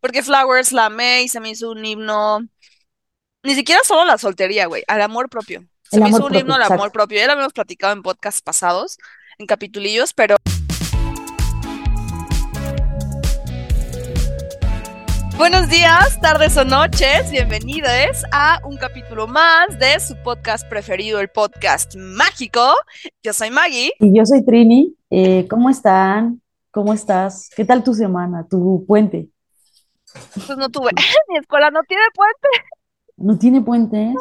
Porque Flowers la amé y se me hizo un himno, ni siquiera solo la soltería, güey, al amor propio. Se El me hizo un propio, himno al amor propio. Ya lo habíamos platicado en podcasts pasados, en capitulillos, pero buenos días, tardes o noches, bienvenidos a un capítulo más de su podcast preferido, el podcast mágico. Yo soy Maggie. Y yo soy Trini. Eh, ¿cómo están? ¿Cómo estás? ¿Qué tal tu semana, tu puente? Pues no tuve, mi escuela no tiene puente. ¿No tiene puentes?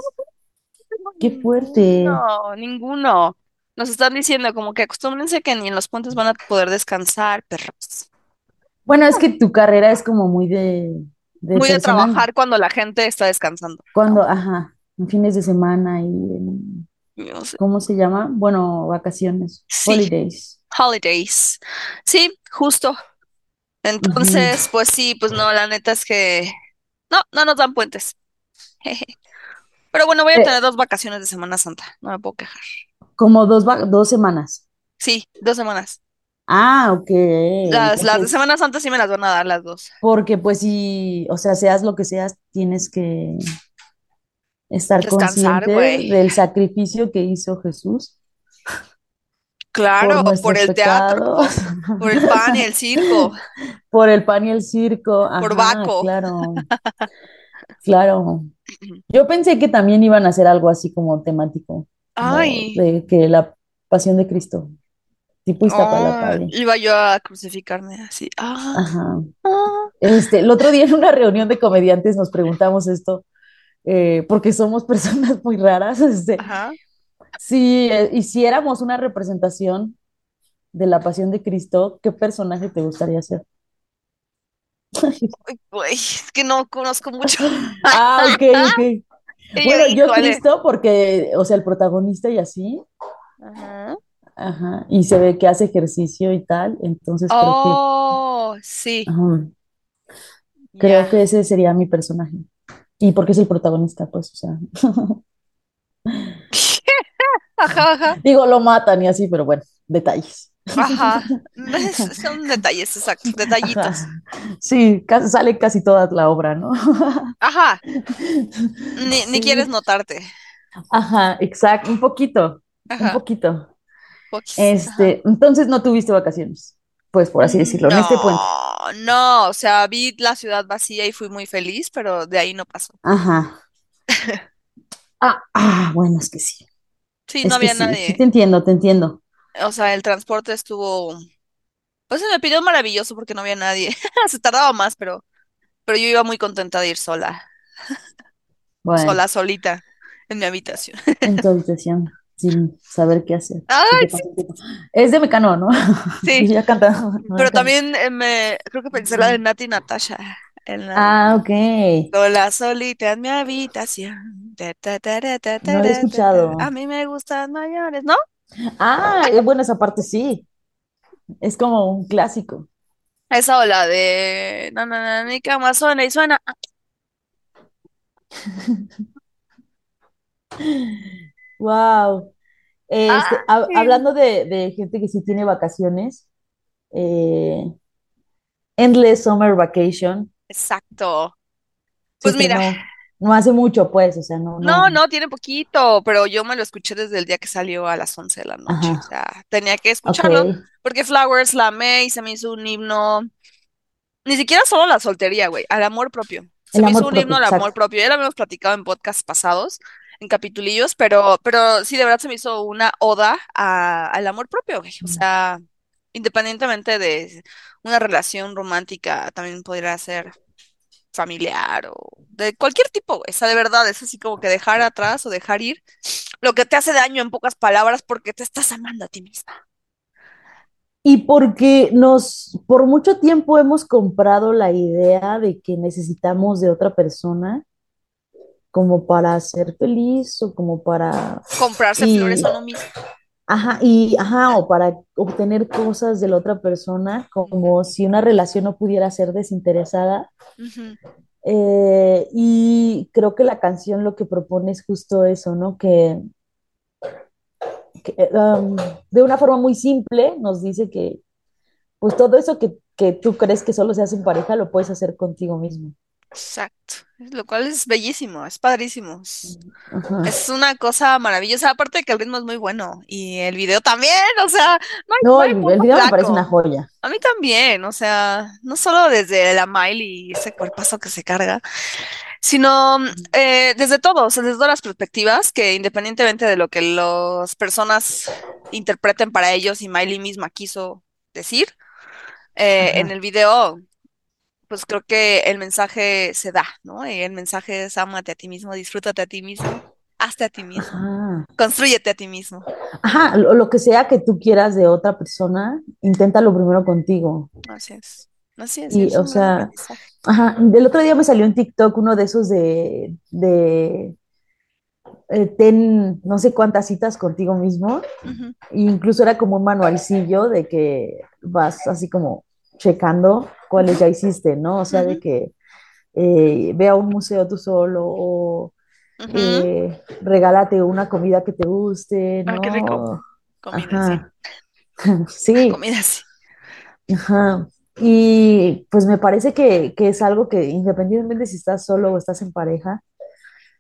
¡Qué fuerte! ninguno, ninguno. Nos están diciendo como que acostúmbrense que ni en los puentes van a poder descansar, perros. Bueno, es que tu carrera es como muy de, de Muy de trabajar cuando la gente está descansando, cuando, ajá, en fines de semana y en, ¿no? ¿cómo se llama? Bueno, vacaciones, Sí, holidays. holidays. Sí, justo. Entonces, pues sí, pues no, la neta es que no, no nos dan puentes. Jeje. Pero bueno, voy a Eh, tener dos vacaciones de Semana Santa, no me puedo quejar. como dos, dos semanas. Sí, dos semanas. Ah, ok, Las, las de Semana Santa sí me las van a dar las dos. porque pues sí, o sea, seas lo que seas, tienes que estar Descansar, consciente del sacrificio que hizo Jesús Claro, por nuestros el teatro, por el pan y el circo, por el pan y el circo. por Baco. claro, claro. Yo pensé que también iban a hacer algo así como temático, Ay, de que la pasión de Cristo, tipo oh, Iztapalapa. y- iba yo a crucificarme así. Ah, Ajá. ah, Este, el otro día en una reunión de comediantes nos preguntamos esto, eh, porque somos personas muy raras, este, ajá. Si eh, hiciéramos una representación de la pasión de Cristo, ¿qué personaje te gustaría ser? Ay, Güey, es que no conozco mucho. Ah, ok, ok. Bueno, yo. Cristo porque, o sea, el protagonista y así, Ajá. ajá, y se ve que hace ejercicio y tal, entonces creo que, Oh, sí, ajá, creo que ese sería mi personaje. Y porque es el protagonista, pues, o sea, Ajá, ajá, digo, lo matan y así, pero bueno, detalles. ajá. Son detalles, exacto, detallitos. Ajá. Sí, casi, sale casi toda la obra, ¿no? Ajá, ni, ni quieres notarte. ajá, exacto, un poquito, un poquito. poquis. Este, entonces no tuviste vacaciones, pues por así decirlo, en este puente. No, no, o sea, vi la ciudad vacía y fui muy feliz, pero de ahí no pasó. Ajá. Ah, ah, bueno, es que sí, Sí, no es había sí, sí te nadie. entiendo, te entiendo. O sea, el transporte estuvo, pues se me pidió maravilloso porque no había nadie. Se tardaba más, pero, pero yo iba muy contenta de ir sola, Bueno, sola, solita, en mi habitación. en tu habitación, sin saber qué hacer. ¿Qué Ay, sí. Es de Mecano, ¿no? sí, ya cantando pero también eh, me, creo que pensé la de Nati y Natasha, en la Ah, ok. sola, solita en mi habitación. Ta, ta, ta, ta, ta, No lo he ta. A escuchado. mí me gustan mayores, ¿no? Ah, eh, bueno, esa parte sí. Es como un clásico. Esa o la de no, no, no, mi cama suena y suena. Wow. Este, hab- Ay, hablando de, de gente que sí tiene vacaciones, eh, Endless Summer Vacation, exacto. Pues mira, no hace mucho, pues, o sea, no, no, no. no, tiene poquito, pero yo me lo escuché desde el día que salió a las 11 de la noche. O sea, tenía que escucharlo porque Flowers la amé y se me hizo un himno, ni siquiera solo a la soltería, güey, al amor propio. Se El me hizo un himno al amor propio. Ya lo habíamos platicado en podcasts pasados, en capitulillos, pero, pero sí, de verdad se me hizo una oda a- al amor propio, güey. O sea, independientemente de una relación romántica, también podría ser familiar o de cualquier tipo, sea, de verdad, es así como que dejar atrás o dejar ir lo que te hace daño en pocas palabras porque te estás amando a ti misma. Y porque nos, por mucho tiempo hemos comprado la idea de que necesitamos de otra persona como para ser feliz o como para, Comprarse y, flores a uno mismo. Ajá, y, ajá, o para obtener cosas de la otra persona, como si una relación no pudiera ser desinteresada. Eh, y creo que la canción lo que propone es justo eso, ¿no? Que, que, um, de una forma muy simple nos dice que, pues todo eso que que tú crees que solo se hace en pareja, lo puedes hacer contigo mismo. Exacto. Lo cual es bellísimo, es padrísimo. Es, Ajá. es una cosa maravillosa. Aparte de que el ritmo es muy bueno. Y el video también, o sea, no hay, no el, video me parece una joya. A mí también, o sea, no solo desde la Miley y ese cuerpazo que se carga, sino eh, desde todo, o sea, desde todas las perspectivas, que independientemente de lo que las personas interpreten para ellos y Miley misma quiso decir, eh, en el video, pues creo que el mensaje se da, ¿no? Y el mensaje es ámate a ti mismo, disfrútate a ti mismo, hazte a ti mismo, ajá. constrúyete a ti mismo. Ajá, lo, lo que sea que tú quieras de otra persona, inténtalo primero contigo. Así es, así es, y es o sea, ajá, el otro día me salió en TikTok uno de esos de, de eh, ten no sé cuántas citas contigo mismo. E incluso era como un manualcillo de que vas así como checando cuáles ya hiciste, ¿no? O sea, de que eh, ve a un museo tú solo o eh, regálate una comida que te guste, Ah, qué rico. ¿no? Comida, sí. Sí, Comida, sí. ajá. Y pues me parece que, que es algo que independientemente si estás solo o estás en pareja,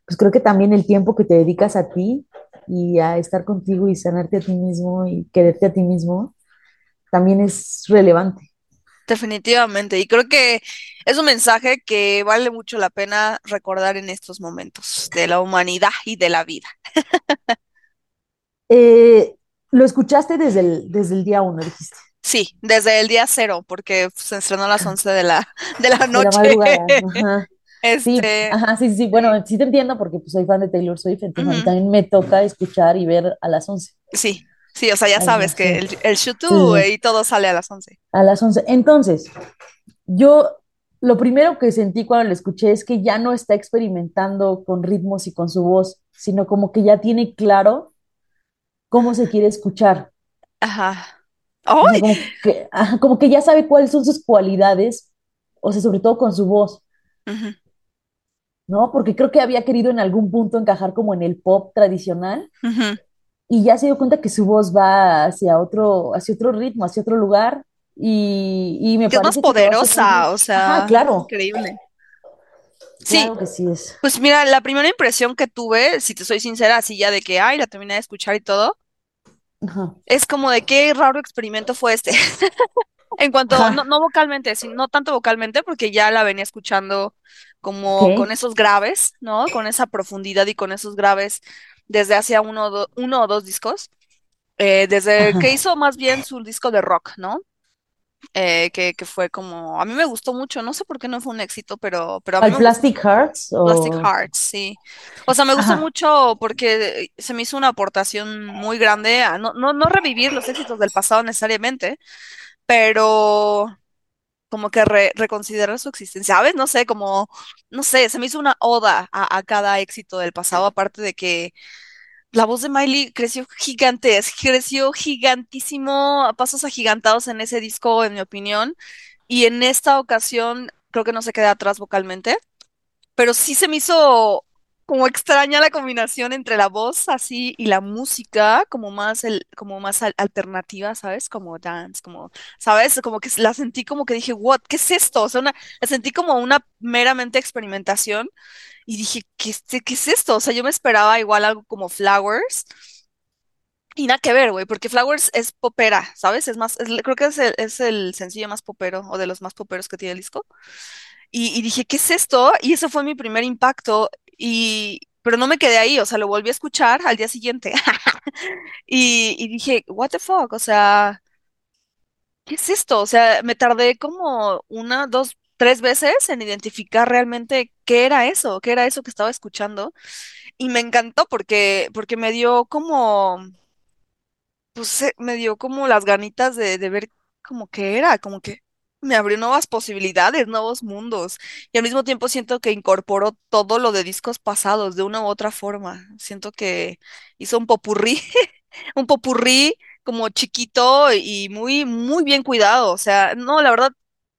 pues creo que también el tiempo que te dedicas a ti y a estar contigo y sanarte a ti mismo y quererte a ti mismo, también es relevante. Definitivamente. Y creo que es un mensaje que vale mucho la pena recordar en estos momentos de la humanidad y de la vida. Eh, lo escuchaste desde el, desde el día uno, dijiste, Sí, desde el día cero, porque se estrenó a las 11 de la, de la de la noche. Ajá. Sí, Este, ajá, sí, sí. Bueno, sí, te entiendo porque pues, soy fan de Taylor Swift, entonces a mí ujú, también me toca escuchar y ver a las 11. sí, sí, o sea, ya sabes que el, el Shutu sí, y todo sale a las 11. a las 11. Entonces, yo lo primero que sentí cuando lo escuché es que ya no está experimentando con ritmos y con su voz, sino como que ya tiene claro cómo se quiere escuchar. Ajá. O sea, ¡Ay! como que, como que ya sabe cuáles son sus cualidades, o sea, sobre todo con su voz, ¿no? Porque creo que había querido en algún punto encajar como en el pop tradicional ujú. Y ya se dio cuenta que su voz va hacia otro, hacia otro ritmo, hacia otro lugar y, y me Que es más parece que hace muy poderosa, o Ajá, sea, claro, increíble. Sí, claro que sí es. Pues mira, la primera impresión que tuve, si te soy sincera, así ya de que, ay, la terminé de escuchar y todo, Ajá, es como de qué raro experimento fue este. En cuanto, no, ajá, no vocalmente, sino, no tanto vocalmente, porque ya la venía escuchando como con esos graves, ¿no? Con esa profundidad y con esos graves desde hacía uno, o do- uno o dos discos. Eh, desde que hizo más bien su disco de rock, ¿no? Eh, que, que fue como, a mí me gustó mucho, no sé por qué no fue un éxito, pero, pero a mí ¿Al me gustó Plastic Hearts Plastic? Hearts, sí. O sea, me gustó Ajá, mucho porque se me hizo una aportación muy grande a no, no, no revivir los éxitos del pasado necesariamente, pero como que re- reconsiderar su existencia, ¿sabes? No sé, como, no sé, se me hizo una oda a, a cada éxito del pasado, aparte de que la voz de Miley creció gigantes, creció gigantísimo, a pasos agigantados en ese disco, en mi opinión, y en esta ocasión creo que no se queda atrás vocalmente pero sí se me hizo como extraña la combinación entre la voz así y la música, como más el, como más al- alternativa, ¿sabes? Como dance, como, ¿sabes? Como que la sentí como que dije, what, ¿qué es esto? O sea, una, la sentí como una meramente experimentación y dije, ¿qué, qué es esto? O sea, yo me esperaba igual algo como Flowers. Y nada que ver, güey, porque Flowers es popera, ¿sabes? Es más, es- creo que es el, es el sencillo más popero o de los más poperos que tiene el disco. Y, y dije, ¿qué es esto? Y ese fue mi primer impacto. Y, pero no me quedé ahí, o sea, lo volví a escuchar al día siguiente. Y, dije, what the fuck, o sea, ¿qué es esto? O sea, me tardé como una, dos, tres veces en identificar realmente qué era eso, qué era eso que estaba escuchando. Y me encantó porque, porque me dio como pues eh, me dio como las ganitas de, de ver como que era, como que me abrió nuevas posibilidades, nuevos mundos. Y al mismo tiempo siento que incorporó todo lo de discos pasados de una u otra forma. Siento que hizo un popurrí, un popurrí como chiquito y muy, muy bien cuidado. O sea, no, la verdad,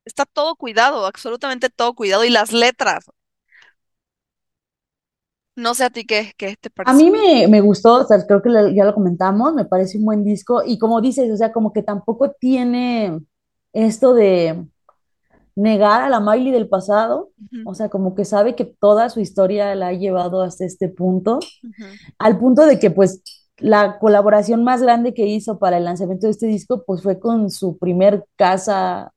está todo cuidado, absolutamente todo cuidado. Y las letras, no sé a ti qué, qué te A pareció. mí me, me gustó, o sea, creo que ya lo comentamos, me parece un buen disco y como dices, o sea, como que tampoco tiene esto de, negar a la Miley del pasado, o sea, como que sabe que toda su historia la ha llevado hasta este punto, al punto de que pues la colaboración más grande que hizo para el lanzamiento de este disco pues fue con su primer casa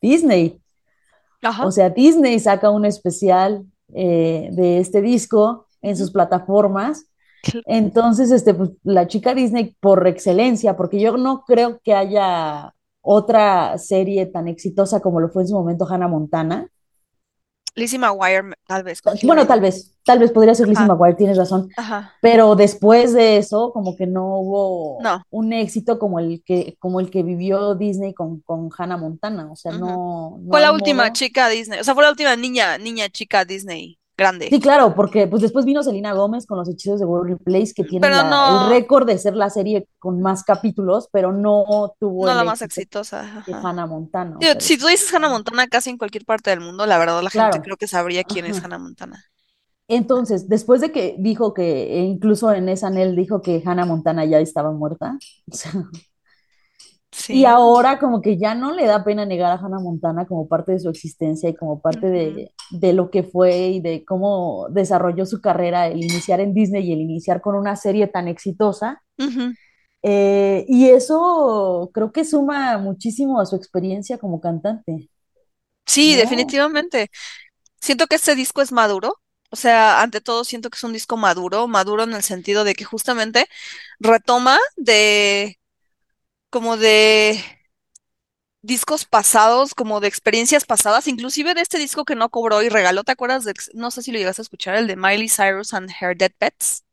Disney. Ajá. O sea, Disney saca un especial eh, de este disco en sus plataformas. Entonces, este, pues, la chica Disney por excelencia, porque yo no creo que haya otra serie tan exitosa como lo fue en su momento Hannah Montana. Lizzie McGuire tal vez Bueno, tal vez, tal vez podría ser Lizzie McGuire, tienes razón, ajá. pero después de eso, como que no hubo No. un éxito como el que, como el que vivió Disney con, con Hannah Montana, o sea, no, no Fue la última modo. chica Disney, o sea, fue la última niña, niña chica Disney grande. Sí, claro, porque pues después vino Selena Gómez con Los Hechizos de Waverly Place, que la, el récord de ser la serie con más capítulos, pero no tuvo no el la más exitosa. que Ajá. Hannah Montana, Digo, si tú dices Hannah. Montana casi en cualquier parte del mundo, la verdad la gente creo que sabría quién es. Hannah Montana. Entonces, después de que dijo que, e incluso en esa Nel dijo que Hannah Montana ya estaba muerta, o sea, y Sí. ahora como que ya no le da pena negar a Hannah Montana como parte de su existencia y como parte de, de lo que fue y de cómo desarrolló su carrera, el iniciar en Disney y el iniciar con una serie tan exitosa. Eh, y eso creo que suma muchísimo a su experiencia como cantante, Sí, ¿no? definitivamente. Siento que este disco es maduro. O sea, ante todo siento que es un disco maduro, maduro en el sentido de que justamente retoma de como de discos pasados, como de experiencias pasadas, inclusive de este disco que no cobró y regaló, ¿te acuerdas de, no sé si lo llegaste a escuchar, el de Miley Cyrus and Her Dead Pets?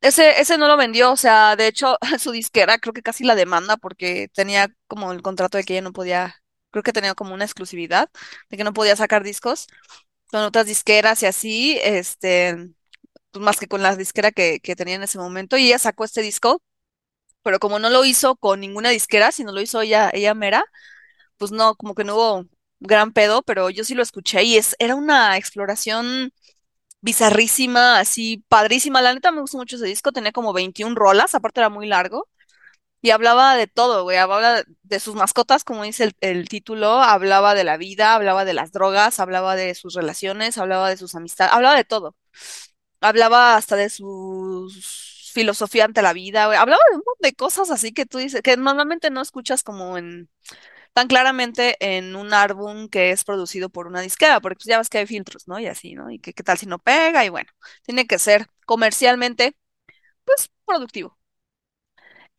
Ese, ese no lo vendió, o sea, de hecho, su disquera creo que casi la demanda porque tenía como el contrato de que ella no podía, creo que tenía como una exclusividad de que no podía sacar discos con otras disqueras y así, este, pues más que con la disquera que, que tenía en ese momento, y ella sacó este disco, pero como no lo hizo con ninguna disquera, sino lo hizo ella, ella mera, pues no, como que no hubo gran pedo, pero yo sí lo escuché y es, era una exploración bizarrísima, así padrísima. La neta me gustó mucho ese disco, tenía como 21 rolas, aparte era muy largo. Y hablaba de todo, güey, hablaba de sus mascotas, como dice el, título, hablaba de la vida, hablaba de las drogas, hablaba de sus relaciones, hablaba de sus amistades, hablaba de todo. Hablaba hasta de su filosofía ante la vida. Hablaba de un montón de cosas así que tú dices, que normalmente no escuchas como en tan claramente en un álbum que es producido por una disquera, porque pues ya ves que hay filtros, ¿no? Y así, ¿no? Y que qué tal si no pega, y bueno, tiene que ser comercialmente, pues, productivo.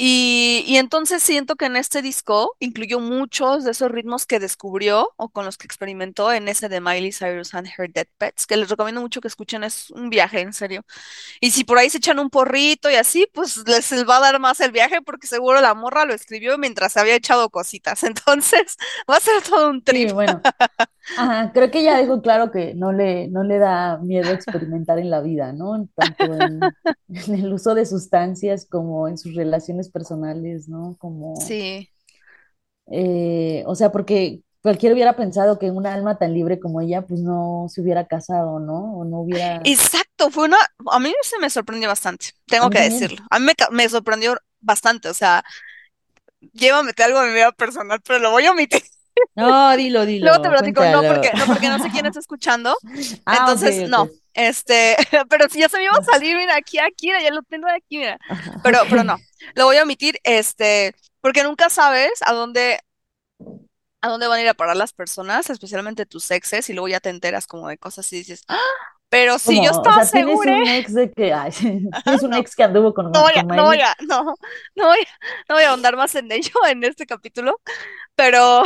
Y, y entonces siento que en este disco incluyó muchos de esos ritmos que descubrió o con los que experimentó en ese de Miley Cyrus and Her Dead Pets, que les recomiendo mucho que escuchen, es un viaje, en serio. Y si por ahí se echan un porrito y así, pues les va a dar más el viaje porque seguro la morra lo escribió mientras había echado cositas. Entonces va a ser todo un Sí, trip. bueno, ajá, creo que ya dejó claro que no le, no le da miedo experimentar en la vida, ¿no? Tanto en, en el uso de sustancias como en sus relaciones personales, ¿no? Como, Sí. eh, o sea, porque cualquiera hubiera pensado que un alma tan libre como ella, pues no se hubiera casado, ¿no? O no hubiera, Exacto, fue una, a mí se me sorprendió bastante, tengo que decirlo. A mí me, sorprendió bastante, o sea, a meter algo en mi vida personal, pero lo voy a omitir. No, dilo, Luego te dilo, platico, no porque, no porque no sé quién está escuchando, Ah, entonces no, este, pero si ya se me iba a salir, mira, aquí, aquí, ya lo tengo de aquí, mira, pero, pero no, lo voy a omitir, este, porque nunca sabes a dónde, a dónde van a ir a parar las personas, especialmente tus exes, y luego ya te enteras como de cosas y dices, "Ah, pero si yo Como, o estaba sea, tienes segura, un ex de que, ay, tienes un no, ex que anduvo no con, voy a, con no voy Miley. a, no, no voy a, no voy a ahondar más en ello en este capítulo, pero,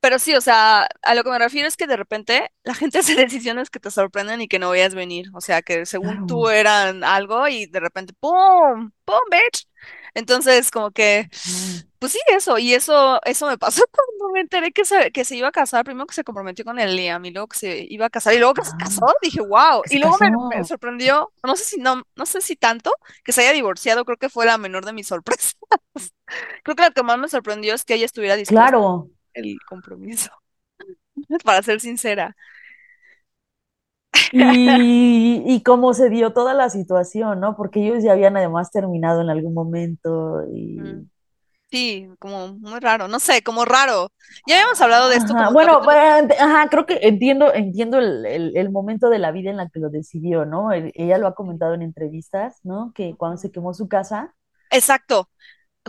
pero sí, o sea, a lo que me refiero es que de repente la gente hace decisiones que te sorprenden y que no veías venir, o sea, que según tú eran algo y de repente, ¡pum! ¡pum, bitch! Entonces, como que, pues sí, eso, y eso, eso me pasó cuando me enteré que se, que se iba a casar, primero que se comprometió con el Liam y luego que se iba a casar y luego que se casó, Ah, dije, wow, y luego me, me casó. sorprendió, no sé si no, no sé si tanto, que se haya divorciado, creo que fue la menor de mis sorpresas. Creo que lo que más me sorprendió es que ella estuviera dispuesta Claro. El compromiso, para ser sincera. Y, y cómo se dio toda la situación, ¿no? Porque ellos ya habían además terminado en algún momento y, Mm. Sí, como muy raro, no sé, como raro. Ya habíamos hablado de esto Ajá, bueno, bueno, ajá, creo que entiendo, entiendo el, el- el momento de la vida en la que lo decidió, ¿no? El- ella lo ha comentado en entrevistas, ¿no? Que cuando se quemó su casa Exacto,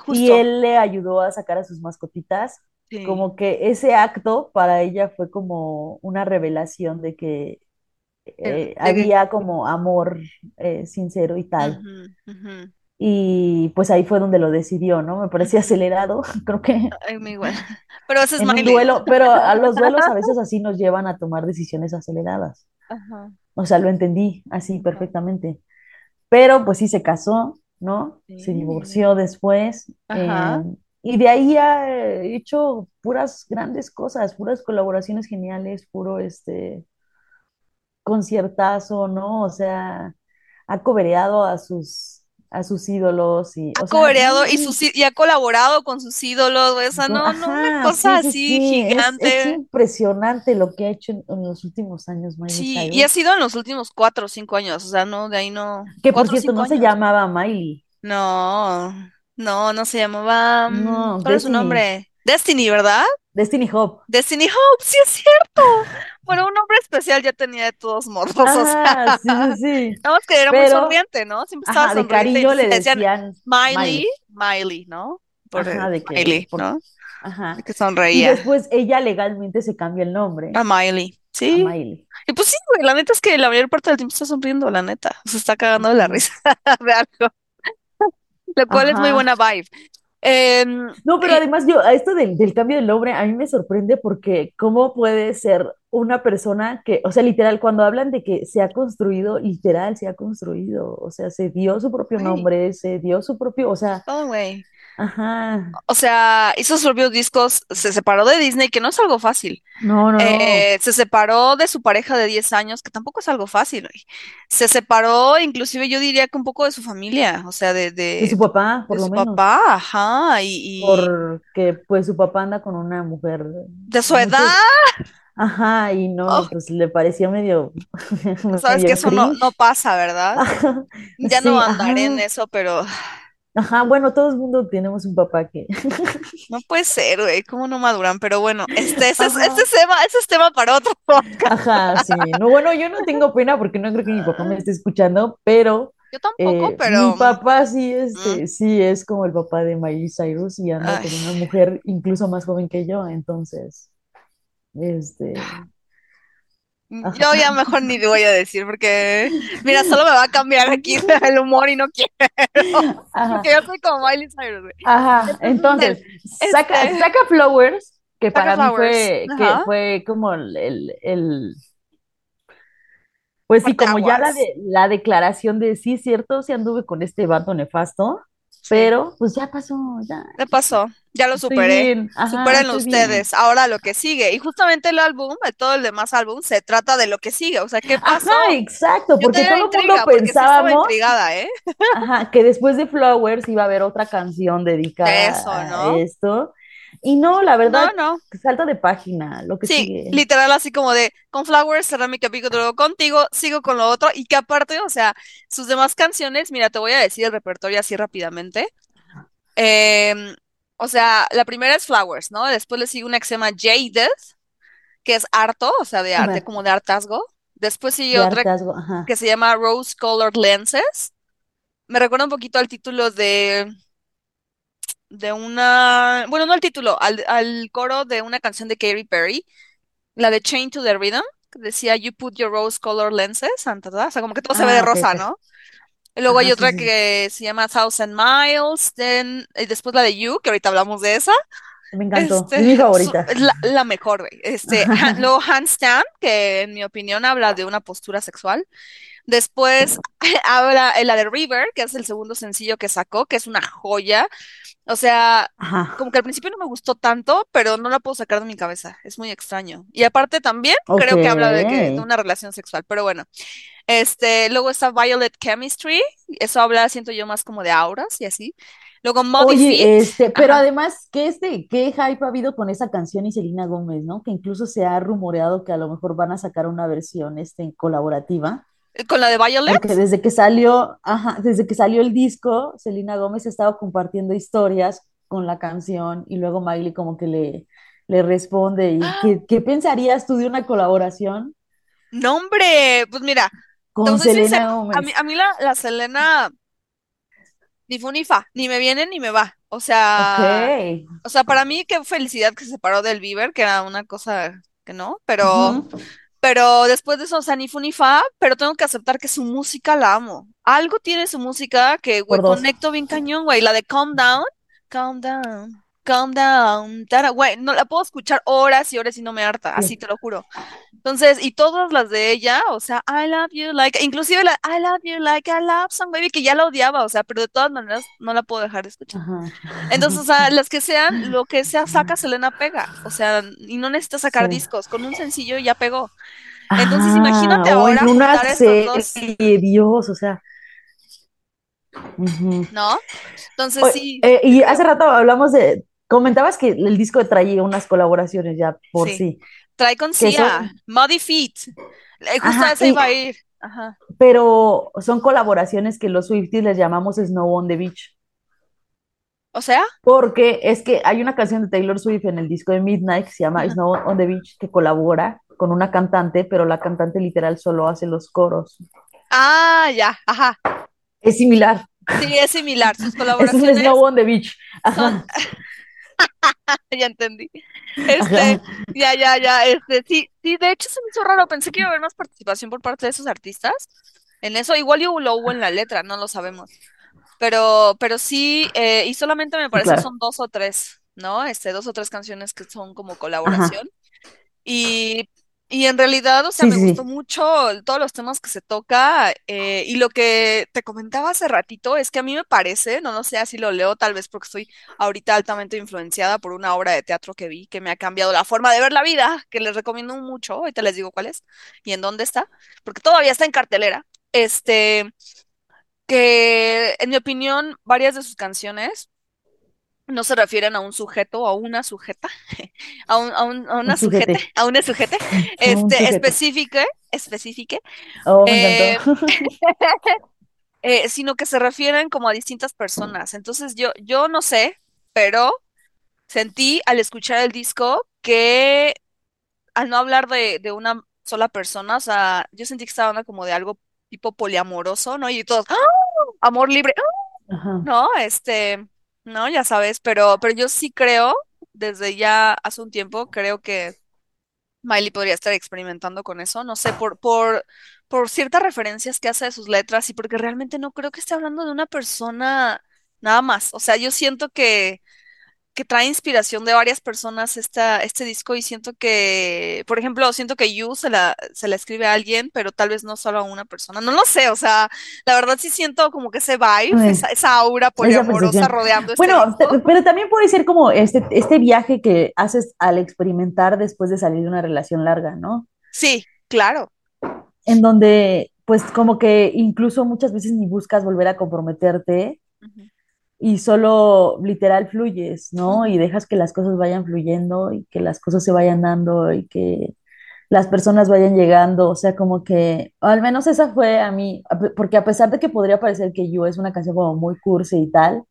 y él le ayudó a sacar a sus mascotitas, Sí. como que ese acto para ella fue como una revelación de que Eh, había como amor eh, sincero y tal. Y pues ahí fue donde lo decidió, ¿no? Me parecía acelerado, creo que Ay, me igual. Pero ese es en un duelo, pero a los duelos a veces así nos llevan a tomar decisiones aceleradas. Ajá. O sea, lo entendí así perfectamente. Pero pues sí se casó, ¿no? Se divorció después. eh, Ajá. Y de ahí ha hecho puras grandes cosas, puras colaboraciones geniales, puro este conciertazo, ¿no? O sea, ha cobereado a sus, a sus ídolos y, Ha o sea, cobereado y, sus, í- y ha colaborado con sus ídolos. O sea, no, no, una cosa sí, sí, así sí, es, es gigante. impresionante lo que ha hecho en, en los últimos años Miley Sí, y ha sido en los últimos cuatro o cinco años. O sea, no, de ahí no. que por cierto no se llamaba Miley, No, no, no se llamaba. mm, no, ¿Cuál es su nombre? Destiny, ¿verdad? Destiny Hope, Destiny Hope, sí es cierto. Bueno, un nombre especial ya tenía de todos modos, o ajá, sea, sí, sí, más que era muy pero, sonriente, ¿no? Siempre estaba ajá, de y cariño le decían decían Miley, Miley, Miley, ¿no? Por ajá, de que, Miley, por, ¿no? De ajá, que y sonreía. después ella legalmente se cambia el nombre A Miley, a sí. Miley. Y pues sí, güey, la neta es que la mayor parte del tiempo está sonriendo, la neta. Se está cagando de la risa de algo, lo cual es muy buena vibe. Em, No, pero y, además yo, a esto del, del cambio del nombre, a mí me sorprende porque cómo puede ser una persona que, o sea, literal, cuando hablan de que se ha construido, literal, se ha construido, o sea, se dio su propio nombre, se dio su propio, o sea. Ajá, O sea, hizo sus propios discos, se separó de Disney, que no es algo fácil. no, no, no, Eh, se separó de su pareja de 10 años, que tampoco es algo fácil, güey. Se separó, inclusive yo diría que un poco de su familia, o sea, de, de su de, papá, de por lo su menos, papá, ajá, y, y porque pues su papá anda con una mujer de su edad, ajá, y oh, no, pues le parecía medio, sabes que eso no, no pasa, ¿verdad? Ya no andaré en eso, pero ajá, bueno, todo el mundo tenemos un papá que... no puede ser, güey, cómo no maduran, pero bueno, este, ese es, este tema, ese es tema para otro podcast. ajá, sí. No, bueno, yo no tengo pena porque no creo que mi papá me Ah, esté escuchando, pero Yo tampoco, eh, mi pero... papá sí, mm, este, sí es como el papá de Miley Cyrus y anda ay. con una mujer incluso más joven que yo, entonces, este, Yo ya mejor ni te voy a decir porque, mira, solo me va a cambiar aquí el humor y no quiero, ajá, porque yo soy como Miley Cyrus, ajá. Entonces, Entonces, saca, este, saca Flowers, que para mí fue, que fue como el, el, el- pues sí, como ya la, de, la declaración de sí, cierto, sí anduve con este vato nefasto, pero pues ya pasó, ya, ¿qué pasó? Ya lo superé, ajá, supérenlo bien. ustedes, ahora lo que sigue, y justamente el álbum, de todo el demás álbum, se trata de lo que sigue, o sea, ¿qué Ajá, pasó? exacto, Yo porque todo el mundo porque sí pensábamos, intrigada, ¿eh? ajá, que después de Flowers iba a haber otra canción De eso, dedicada a ¿no? esto, y no, la No, verdad, no. salta de página, lo que Sí, sigue. literal así como de con Flowers cerré mi capítulo contigo, sigo con lo otro y que aparte, o sea, sus demás canciones, mira, te voy a decir el repertorio así rápidamente. Em, o sea, la primera es Flowers, ¿no? Después le sigue una que se llama Jaded, que es harto, o sea, de arte, como de hartazgo. Después sigue de otra hartazgo, que se llama Rose Colored Lenses. Me recuerda un poquito al título de, de una, bueno, no al título, al, al coro de una canción de Katy Perry La de Chain to the Rhythm, que decía You put your rose color lenses, ¿verdad? O sea, como que todo se ve de ah, rosa, ¿no? Y luego hay otra sí, sí, que se llama Thousand Miles, then, y después la de You, que ahorita hablamos de esa. me encantó, es Este, mi su- favorita. la, la mejor, güey. Este, luego Handstand, que en mi opinión habla de una postura sexual. Después habla eh, la de River, que es el segundo sencillo que sacó, que es una joya. O sea, Ajá, como que al principio no me gustó tanto, pero no la puedo sacar de mi cabeza. Es muy extraño. Y aparte también creo que habla de que de una relación sexual, pero bueno. Este, luego está Violet Chemistry, eso habla, siento yo, más como de auras y así. Luego Oye, este, pero ajá, además, ¿qué, este, qué hype ha habido con esa canción y Selena Gómez, ¿no? Que incluso se ha rumoreado que a lo mejor van a sacar una versión, este, colaborativa, con la de Violet. porque desde que salió, ajá, desde que salió el disco, Selena Gómez ha estado compartiendo historias, con la canción y luego Miley como que le, le responde. ¿Y ¡Ah! qué, qué pensarías tú de una colaboración No, hombre, pues mira, con soy sincera, Selena a mí, Gómez? a mí la, la Selena ni fu ni fa, ni me viene ni me va. O sea, o sea, para mí qué felicidad que se separó del Bieber, que era una cosa que no, pero. Pero después de eso, o sea, ni fu ni fa, pero tengo que aceptar que su música la amo. Algo tiene su música que, güey, conecto bien cañón, güey, la de Calm Down, Calm Down, Calm Down, tara, güey, no la puedo escuchar horas y horas y no me harta, así Sí. te lo juro. Entonces, y todas las de ella, o sea, I love you like, inclusive la I love you like I love some baby, que ya la odiaba, o sea, pero de todas maneras no la puedo dejar de escuchar. Ajá. Entonces, o sea, las que sean, lo que sea, saca Selena pega, o sea, y no necesita Sí. sacar discos, con un sencillo ya pegó. Entonces, Ah, imagínate o en ahora una estos dos, serie, Dios, o sea. ¿no? Entonces, sí, eh, y hace rato hablamos de, comentabas que el disco traía unas colaboraciones ya por sí. sí, Trae con Sia, son, Muddy Feet, eh, justo ajá, esa y, iba a ir, ajá. pero son colaboraciones que los Swifties les llamamos Snow on the Beach, O sea, porque es que hay una canción de Taylor Swift en el disco de Midnight que se llama ajá. Snow on the Beach que colabora con una cantante, pero la cantante literal solo hace los coros. Ah, ya, ajá. Es similar, Sí, es similar. Sus es un colaboraciones Snow on the Beach, son, ajá, ya entendí. Este, ya, ya, ya, este, sí, sí, de hecho se me hizo raro, pensé que iba a haber más participación por parte de esos artistas en eso, igual lo hubo en la letra, no lo sabemos, pero, pero sí, eh, y solamente me parece claro, son dos o tres, ¿no? Este, dos o tres canciones que son como ajá, colaboración. Y, y en realidad, o sea, sí, me sí, gustó mucho el- todos los temas que se toca eh, y lo que te comentaba hace ratito es que a mí me parece, no lo sé, así lo leo, tal vez porque estoy ahorita altamente influenciada por una obra de teatro que vi que me ha cambiado la forma de ver la vida, que les recomiendo mucho, ahorita les digo cuál es y en dónde está, porque todavía está en cartelera. Este, que en mi opinión, varias de sus canciones no se refieren a un sujeto o a una sujeta, a, un- a un- a un una sujete, sujete, a una sujete, un este, sujete. específica, específica, Oh, eh, eh, sino que se refieren como a distintas personas. Entonces yo, yo no sé, pero sentí al escuchar el disco que al no hablar de, de una sola persona, o sea, yo sentí que estaba hablando como de algo tipo poliamoroso, ¿no? Y todos, ¡ah! Amor libre, ¡ah! ¿no? Este, no, ya sabes, pero, pero yo sí creo, desde ya hace un tiempo, creo que Miley podría estar experimentando con eso, no sé, por, por, por ciertas referencias que hace de sus letras y porque realmente no creo que esté hablando de una persona nada más. O sea, yo siento que, que trae inspiración de varias personas esta, este disco y siento que, por ejemplo, siento que You se la, se la escribe a alguien, pero tal vez no solo a una persona. No lo sé, o sea, la verdad sí siento como que ese vibe, Eh, esa, esa aura Esa poliamorosa percepción. rodeando este Bueno, te- disco. pero también puede ser como este, este viaje que haces al experimentar después de salir de una relación larga, ¿no? Sí, claro. En donde, pues, como que incluso muchas veces ni buscas volver a comprometerte y solo literal fluyes, ¿no? Y dejas que las cosas vayan fluyendo y que las cosas se vayan dando y que las personas vayan llegando, o sea, como que, al menos esa fue a mí, a porque a pesar de que podría parecer que You es una canción como muy cursi y tal,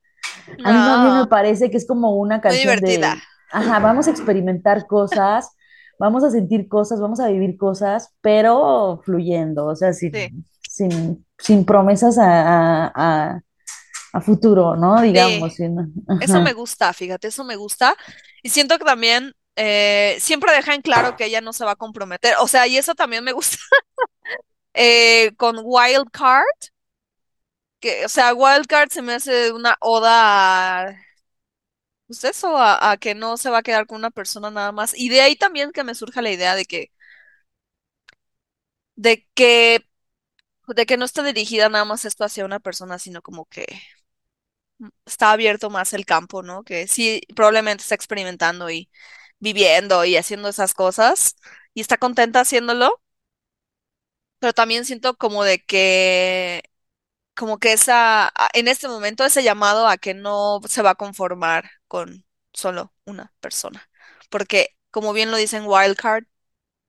a mí bien me parece que es como una muy canción divertida. de, ajá, vamos a experimentar cosas, vamos a sentir cosas, vamos a vivir cosas, pero fluyendo, o sea, Sí, sin, sin, sin promesas a, a, a- a futuro, ¿no? Digamos, Eso me gusta, fíjate, eso me gusta. Y siento que también eh, siempre deja en claro que ella no se va a comprometer. O sea, y eso también me gusta eh, con Wild Card, que, o sea, Wild Card se me hace una oda a, pues eso, a, a que no se va a quedar con una persona nada más. Y de ahí también que me surja la idea de que, de que, de que no está dirigida nada más esto hacia una persona, sino como que está abierto más el campo, ¿no? Que sí, probablemente está experimentando y viviendo y haciendo esas cosas y está contenta haciéndolo, pero también siento como de que, como que esa, en este momento ese llamado a que no se va a conformar con solo una persona, porque como bien lo dicen Wildcard,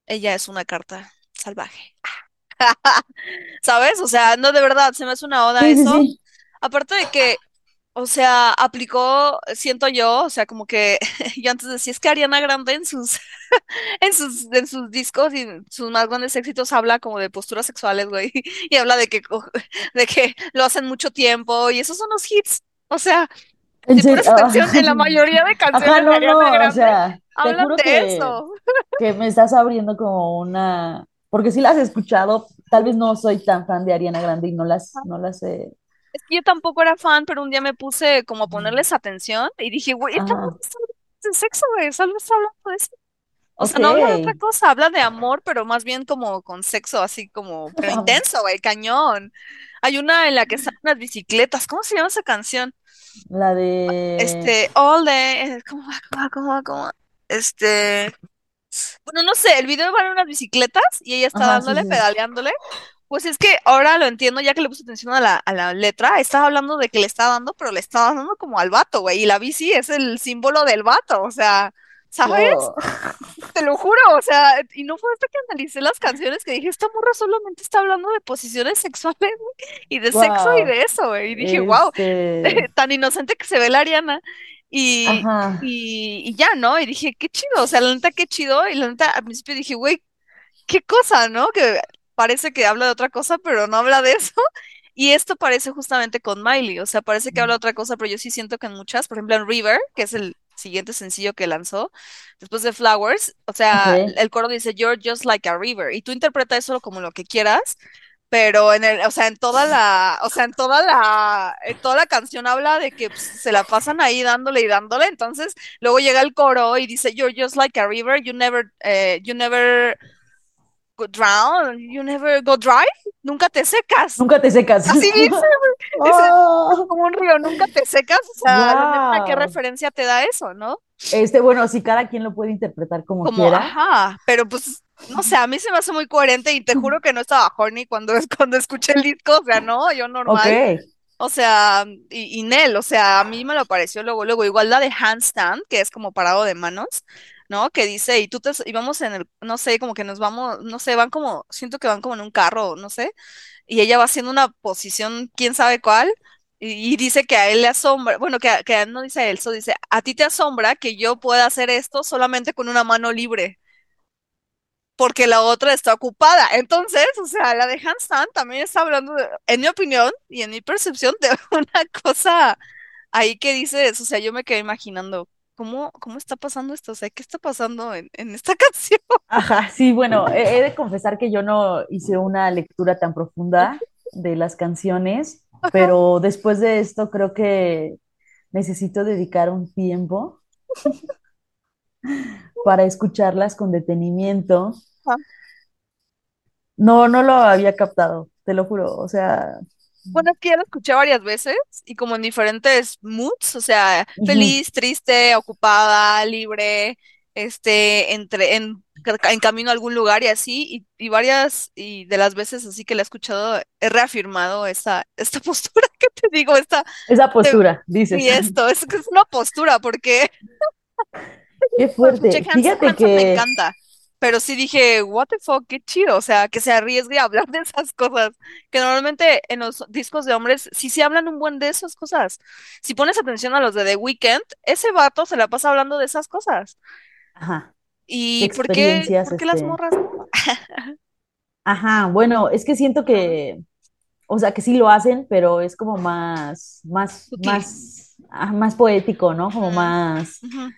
ella es una carta salvaje, ¿sabes? O sea, no de verdad, se me hace una oda sí, eso. sí, Aparte de que O sea, aplicó, siento yo, o sea, como que yo antes decía, es que Ariana Grande en sus, en sus, en sus discos y sus más grandes éxitos habla como de posturas sexuales, güey, y habla de que, de que lo hacen mucho tiempo y esos son los hits. O sea, En si la mayoría de ajá, canciones de Ariana no, o sea, hablan de que, eso. que me estás abriendo como una, porque sí las he escuchado, tal vez no soy tan fan de Ariana Grande y no las, no las he, Es que yo tampoco era fan, pero un día me puse como a ponerles atención y dije, güey, esta hablando de sexo, güey, solo está hablando de eso. O sea, no habla de otra cosa, habla de amor, pero más bien como con sexo, así como, pero intenso, güey, cañón. Hay una en la que están unas bicicletas, ¿cómo se llama esa canción? la de, Este, All the, ¿cómo va, cómo va, cómo va, cómo va? Este, bueno, no sé, el video va en unas bicicletas y ella está ajá, sí, dándole, sí, pedaleándole. Pues es que ahora lo entiendo, ya que le puse atención a la, a la letra, estaba hablando de que le está dando, pero le está dando como al vato, güey, y la bici es el símbolo del vato, o sea, ¿sabes? Te lo juro, o sea, y no fue hasta que analicé las canciones que dije, esta morra solamente está hablando de posiciones sexuales, y de sexo y de eso, güey, y dije, wow, este, tan inocente que se ve la Ariana, y, y, y ya, ¿no? Y dije, qué chido, o sea, la neta, qué chido, y la neta, al principio dije, güey, qué cosa, ¿no? Que parece que habla de otra cosa, pero no habla de eso. Y esto parece justamente con Miley, o sea, parece que habla de otra cosa, pero yo sí siento que en muchas, por ejemplo en River, que es el siguiente sencillo que lanzó después de Flowers, o sea, el coro dice You're just like a river, y tú interpretas eso como lo que quieras, pero en el, o sea, en toda la, o sea, en toda la, en toda la canción habla de que pues, se la pasan ahí dándole y dándole, entonces luego llega el coro y dice You're just like a river, you never, eh, you never go drown, you never go dry, nunca te secas. nunca te secas, Así dice, oh, como un río, nunca te secas. O sea, la neta, ¿qué wow, referencia te da eso, no? este, bueno, si cada quien lo puede interpretar como Como, quiera, ajá, pero pues, no sé, a mí se me hace muy coherente y te juro que no estaba horny cuando, cuando escuché el disco, o sea, no, yo normal. O sea, y, y Nel, o sea, a mí me lo pareció luego, luego, igual la de handstand, que es como parado de manos, ¿no? Que dice, y tú te, y vamos en el, no sé, como que nos vamos, no sé, van como, siento que van como en un carro, no sé, y ella va haciendo una posición, quién sabe cuál, y, dice que a él le asombra, bueno, que, él no dice a él, eso dice, a ti te asombra que yo pueda hacer esto solamente con una mano libre porque la otra está ocupada. Entonces, o sea, la de handstand también está hablando, de- en mi opinión y en mi percepción, de una cosa ahí que dices, o sea, yo me quedé imaginando, ¿cómo, cómo está pasando esto? O sea, ¿qué está pasando en, en esta canción? ajá, sí, bueno, he, he de confesar que yo no hice una lectura tan profunda de las canciones, Ajá, pero después de esto creo que necesito dedicar un tiempo para escucharlas con detenimiento. ajá. No, no lo había captado, te lo juro, o sea, Bueno, es que ya lo escuché varias veces y como en diferentes moods, o sea, feliz, triste, ocupada, libre, este, entre, en, en camino a algún lugar y así, y, y varias, y de las veces así que la he escuchado, he reafirmado esta, esta postura que te digo, esta, Esa postura, dices. y esto, es que es una postura, porque Qué fuerte. Fíjate Handsome me que, encanta. Pero sí dije, what the fuck, qué chido, o sea, que se arriesgue a hablar de esas cosas, que normalmente en los discos de hombres sí se hablan un buen de esas cosas. Si pones atención a los de The Weeknd, ese vato se la pasa hablando de esas cosas. ajá, ¿Y por qué, experiencias, por qué las este, morras no? ajá, bueno, es que siento que, o sea, que sí lo hacen, pero es como más, más, Sutil. más, ah, más poético, ¿no? Como más, ujú,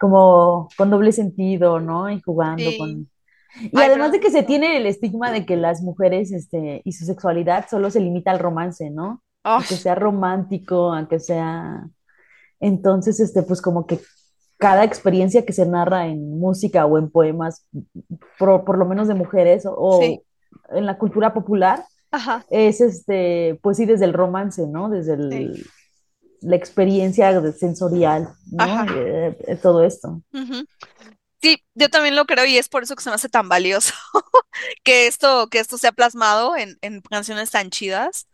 como con doble sentido, ¿no? Y jugando Sí. con... Y Ay, además de que se tiene el estigma de que las mujeres, este, y su sexualidad solo se limita al romance, ¿no? A que sea romántico, a que sea... Entonces, este, pues como que cada experiencia que se narra en música o en poemas, por, por lo menos de mujeres o, sí. en la cultura popular, Ajá. es este, pues sí, desde el romance, ¿no? Desde Sí. La experiencia sensorial, ¿no? Eh, todo esto. Sí, yo también lo creo y es por eso que se me hace tan valioso que esto, que esto se ha plasmado en, en canciones tan chidas.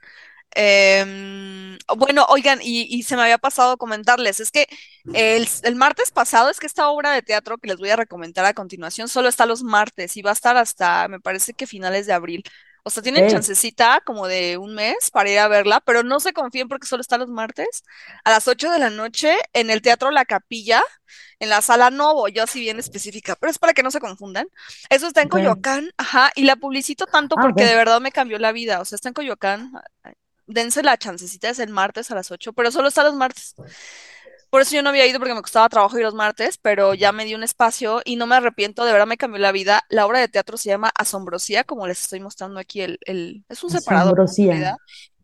Em, bueno, oigan, y, y se me había pasado comentarles, es que el, el martes pasado es que esta obra de teatro que les voy a recomendar a continuación solo está los martes y va a estar hasta, me parece que finales de abril. O sea, tienen chancecita como de un mes para ir a verla, pero no se confíen porque solo está los martes a las 8 de la noche en el Teatro La Capilla, en la Sala Novo, yo así bien específica, pero es para que no se confundan. Eso está en. Coyoacán, ajá, y la publicito tanto Ah, porque de verdad me cambió la vida. O sea, está en Coyoacán, dense la chancecita, es el martes a las 8, pero solo está los martes. Por eso yo no había ido porque me costaba trabajo ir los martes, pero ya me di un espacio y no me arrepiento, de verdad me cambió la vida. La obra de teatro se llama Asombrosía, como les estoy mostrando aquí el, el es un separador.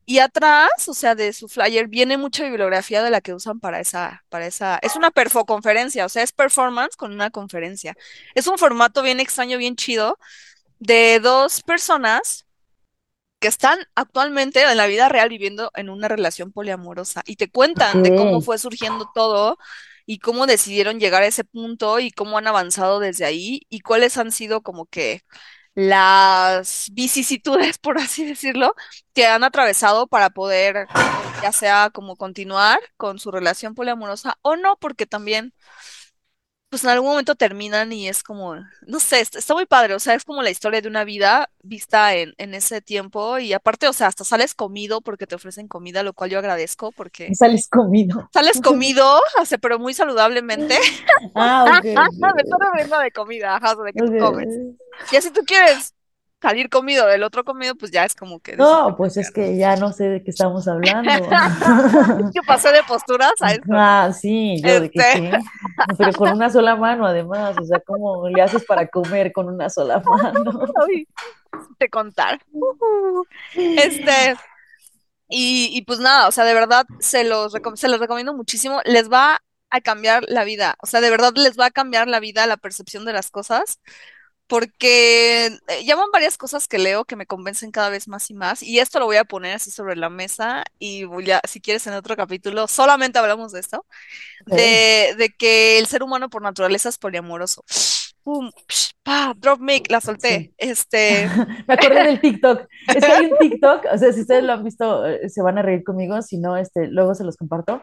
Y atrás, o sea, de su flyer viene mucha bibliografía de la que usan para esa, para esa, es una perfoconferencia, o sea, es performance con una conferencia. Es un formato bien extraño, bien chido, de dos personas que están actualmente en la vida real viviendo en una relación poliamorosa y te cuentan de cómo fue surgiendo todo y cómo decidieron llegar a ese punto y cómo han avanzado desde ahí y cuáles han sido como que las vicisitudes, por así decirlo, que han atravesado para poder ya sea como continuar con su relación poliamorosa o no, porque también pues en algún momento terminan y es como, no sé, está, está muy padre, o sea, es como la historia de una vida vista en, en ese tiempo y aparte, o sea, hasta sales comido porque te ofrecen comida, lo cual yo agradezco porque Sales comido. sales comido, sea, pero muy saludablemente. Ah, ok, ok. refiriendo de comida, ajá, de que tú comes. Y si tú quieres salir comido del otro comido, pues ya es como que No, pues es que ya no sé de qué estamos hablando. Yo pasé de posturas a esto. Ah, sí, yo de que Este, qué. Pero con una sola mano, además. O sea, ¿cómo le haces para comer con una sola mano? te contar. Este, Y, y pues nada, o sea, de verdad se los, se los recomiendo muchísimo. Les va a cambiar la vida. O sea, de verdad les va a cambiar la vida, la percepción de las cosas, porque eh, llaman varias cosas que leo que me convencen cada vez más y más. Y esto lo voy a poner así sobre la mesa y voy a, si quieres en otro capítulo, solamente hablamos de esto, de, de que el ser humano por naturaleza es poliamoroso. Pum, psh, pa, drop mic, la solté. sí. Este, Me acordé del TikTok. Es que hay un TikTok, o sea, si ustedes lo han visto, eh, se van a reír conmigo, si no, este, luego se los comparto,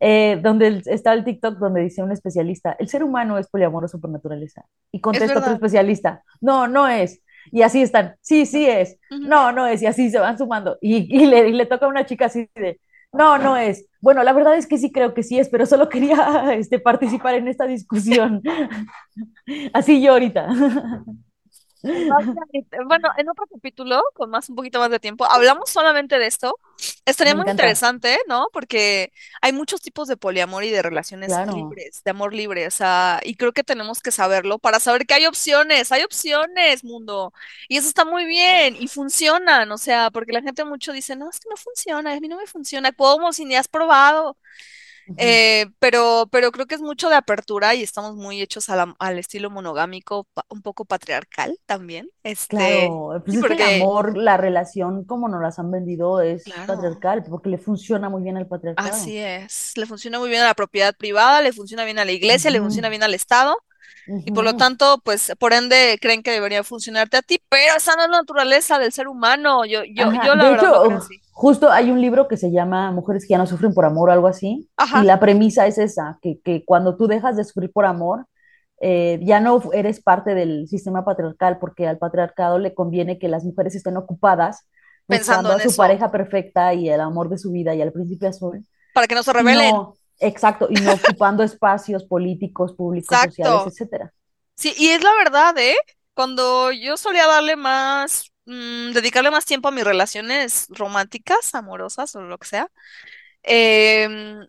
eh, donde está el TikTok donde dice un especialista, el ser humano es poliamoroso por naturaleza. Y es contesta otro verdad. especialista, no, no es. Y así están, sí, sí es, no, no es, y así se van sumando. Y, y le, y le toca a una chica así de, no, no es. Bueno, la verdad es que sí creo que sí es, pero solo quería este, participar en esta discusión. Así yo ahorita. Bueno, en otro capítulo, con más un poquito más de tiempo, hablamos solamente de esto. Estaría Me muy encanta. interesante, ¿no? Porque hay muchos tipos de poliamor y de relaciones Claro. libres, de amor libre, o sea, y creo que tenemos que saberlo para saber que hay opciones, hay opciones, mundo. Y eso está muy bien y funcionan, o sea, porque la gente mucho dice, no, es que no funciona, a mí no me funciona, ¿cómo? Si ni has probado. Eh, pero, pero creo que es mucho de apertura y estamos muy hechos la- al estilo monogámico, un poco patriarcal también. Este, Claro, pues sí, es que el porque, amor, la relación como nos las han vendido es claro, patriarcal, porque le funciona muy bien al patriarcado. así es. Le funciona muy bien a la propiedad privada, le funciona bien a la iglesia, le funciona bien al Estado y por lo tanto, pues, por ende, creen que debería funcionarte a ti, pero esa no es la naturaleza del ser humano. Yo, yo, Ajá, yo la de verdad creo hecho, así. Justo hay un libro que se llama Mujeres que ya no sufren por amor o algo así, y la premisa es esa, que, que cuando tú dejas de sufrir por amor, eh, ya no eres parte del sistema patriarcal, porque al patriarcado le conviene que las mujeres estén ocupadas pensando a en su eso, pareja perfecta y el amor de su vida y al príncipe azul, para que no se rebelen. no, exacto, y no ocupando espacios políticos, públicos, sociales, etcétera. Sí, y es la verdad, ¿eh? Cuando yo solía darle más, mm, dedicarle más tiempo a mis relaciones románticas, amorosas o lo que sea, em,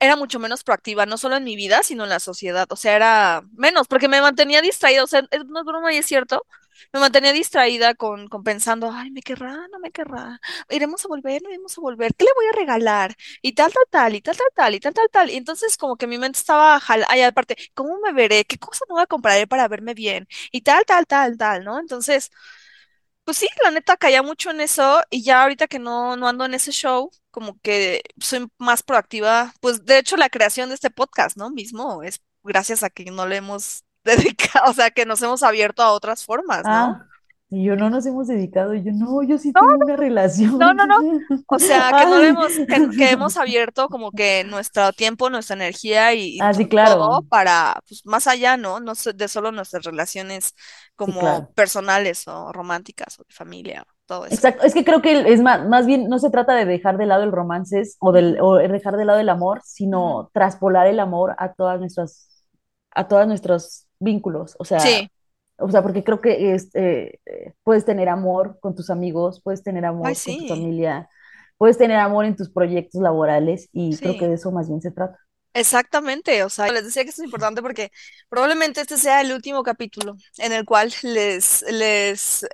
era mucho menos proactiva, no solo en mi vida, sino en la sociedad. O sea, era menos, porque me mantenía distraída. O sea, no es broma y es cierto. Me mantenía distraída con, con pensando, ay, me querrá, no me querrá, iremos a volver, no iremos a volver, ¿qué le voy a regalar? Y tal, tal, tal, y tal, tal, tal, y tal, tal, tal. Y entonces como que mi mente estaba, jala, ay, aparte, ¿cómo me veré? ¿Qué cosa me voy a comprar para verme bien? Y tal, tal, tal, tal, ¿no? Entonces, pues sí, la neta caía mucho en eso y ya ahorita que no, no ando en ese show, como que soy más proactiva. Pues de hecho la creación de este podcast, ¿no? Mismo es gracias a que no le hemos dedicado, o sea, que nos hemos abierto a otras formas, ¿no? Ah, Y yo no nos hemos dedicado. Y yo, no, yo sí tengo una No, relación. no, no. O sea, que no hemos, que, que hemos abierto como que nuestro tiempo, nuestra energía y, Ah, todo para, pues, más allá, ¿no? No de solo nuestras relaciones Sí, como claro. personales o románticas o de familia, todo eso. Exacto. Es que creo que es más, más bien no se trata de dejar de lado el romances o, del, o dejar de lado el amor, sino traspolar el amor a todas nuestras, a todos nuestros vínculos. O sea, Sí. O sea, porque creo que este, eh, puedes tener amor con tus amigos, puedes tener Ay, amor con tu familia, puedes tener amor en tus proyectos laborales y creo que de eso más bien se trata. Exactamente, o sea, les decía que esto es importante porque probablemente este sea el último capítulo en el cual les, les,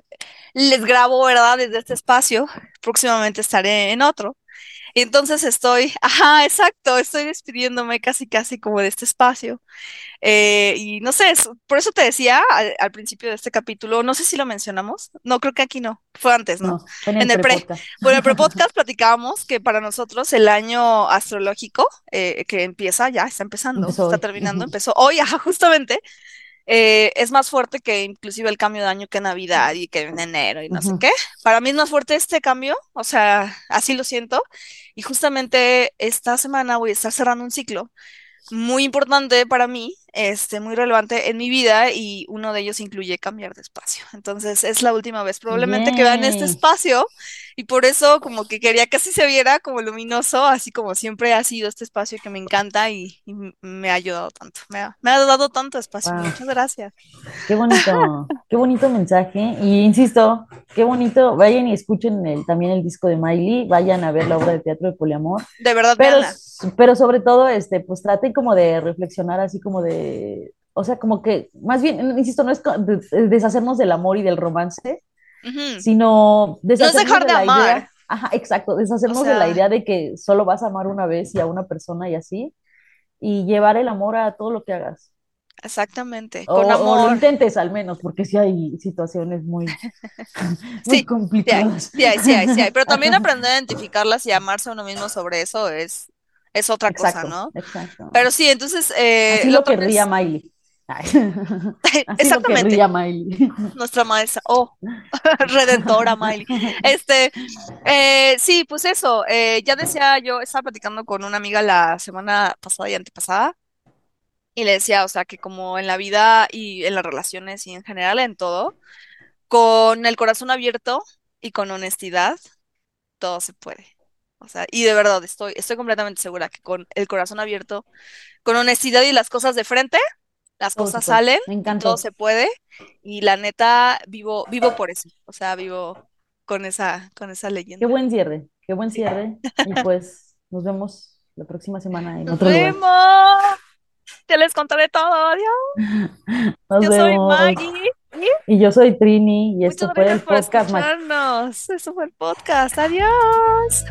les grabo, ¿verdad? Desde este espacio. Próximamente estaré en otro. Y entonces estoy, ajá, exacto, estoy despidiéndome casi, casi como de este espacio. Eh, y no sé, por eso te decía al, al principio de este capítulo, no sé si lo mencionamos, no, creo que aquí no, fue antes, ¿no? No, fue en En el el pre. pre-podcast. Bueno, el pre-podcast platicábamos que para nosotros el año astrológico, eh, que empieza, ya está empezando, Empezó está hoy. terminando, empezó hoy, ajá, justamente, eh, es más fuerte que inclusive el cambio de año que Navidad y que en enero y no sé qué. Para mí es más fuerte este cambio, o sea, así lo siento. Y justamente esta semana voy a estar cerrando un ciclo muy importante para mí, este, muy relevante en mi vida y uno de ellos incluye cambiar de espacio. Entonces es la última vez probablemente que vean este espacio y por eso como que quería que así se viera como luminoso, así como siempre ha sido este espacio que me encanta y, me ha ayudado tanto, me ha, me ha dado tanto espacio. Wow. Muchas gracias. Qué bonito, qué bonito mensaje. Y insisto, qué bonito. Vayan y escuchen el, también el disco de Miley, vayan a ver la obra de teatro de Poliamor. De verdad, Pero. Pero sobre todo, este, pues traten como de reflexionar así como de, o sea, como que, más bien, insisto, no es deshacernos del amor y del romance, Ujú. sino No es deshacernos dejar de de la amar, idea, ajá, exacto, o deshacernos de la idea de que solo vas a amar una vez y a una persona y así, y llevar el amor a todo lo que hagas. exactamente, O, con o lo amor. intentes al menos, porque sí hay situaciones muy, muy Sí, sí hay, complicadas. sí hay, sí hay, sí hay, pero también aprender a identificarlas y amarse a uno mismo sobre eso es, es otra cosa, ¿no? exacto. Pero sí, entonces eh, Así lo lo querría es- Miley. Así lo exactamente, querría Miley. nuestra maestra, oh, redentora Miley. Este, eh, sí, pues eso, eh, ya decía yo, estaba platicando con una amiga la semana pasada y antepasada y le decía, o sea, que como en la vida y en las relaciones y en general en todo, con el corazón abierto y con honestidad, todo se puede. O sea, y de verdad estoy, estoy completamente segura que con el corazón abierto, con honestidad y las cosas de frente, las cosas salen Me todo se puede. Y la neta, vivo, vivo por eso. O sea, vivo con esa, con esa Qué leyenda. buen cierre, qué buen cierre. Y pues nos vemos la próxima semana en Nos otro lugar. vemos. Ya les contaré todo. Adiós. Nos Yo soy. Maggie. Y Y yo soy Trini y muchas esto fue el podcast. Escucharnos. Eso fue el podcast. Adiós.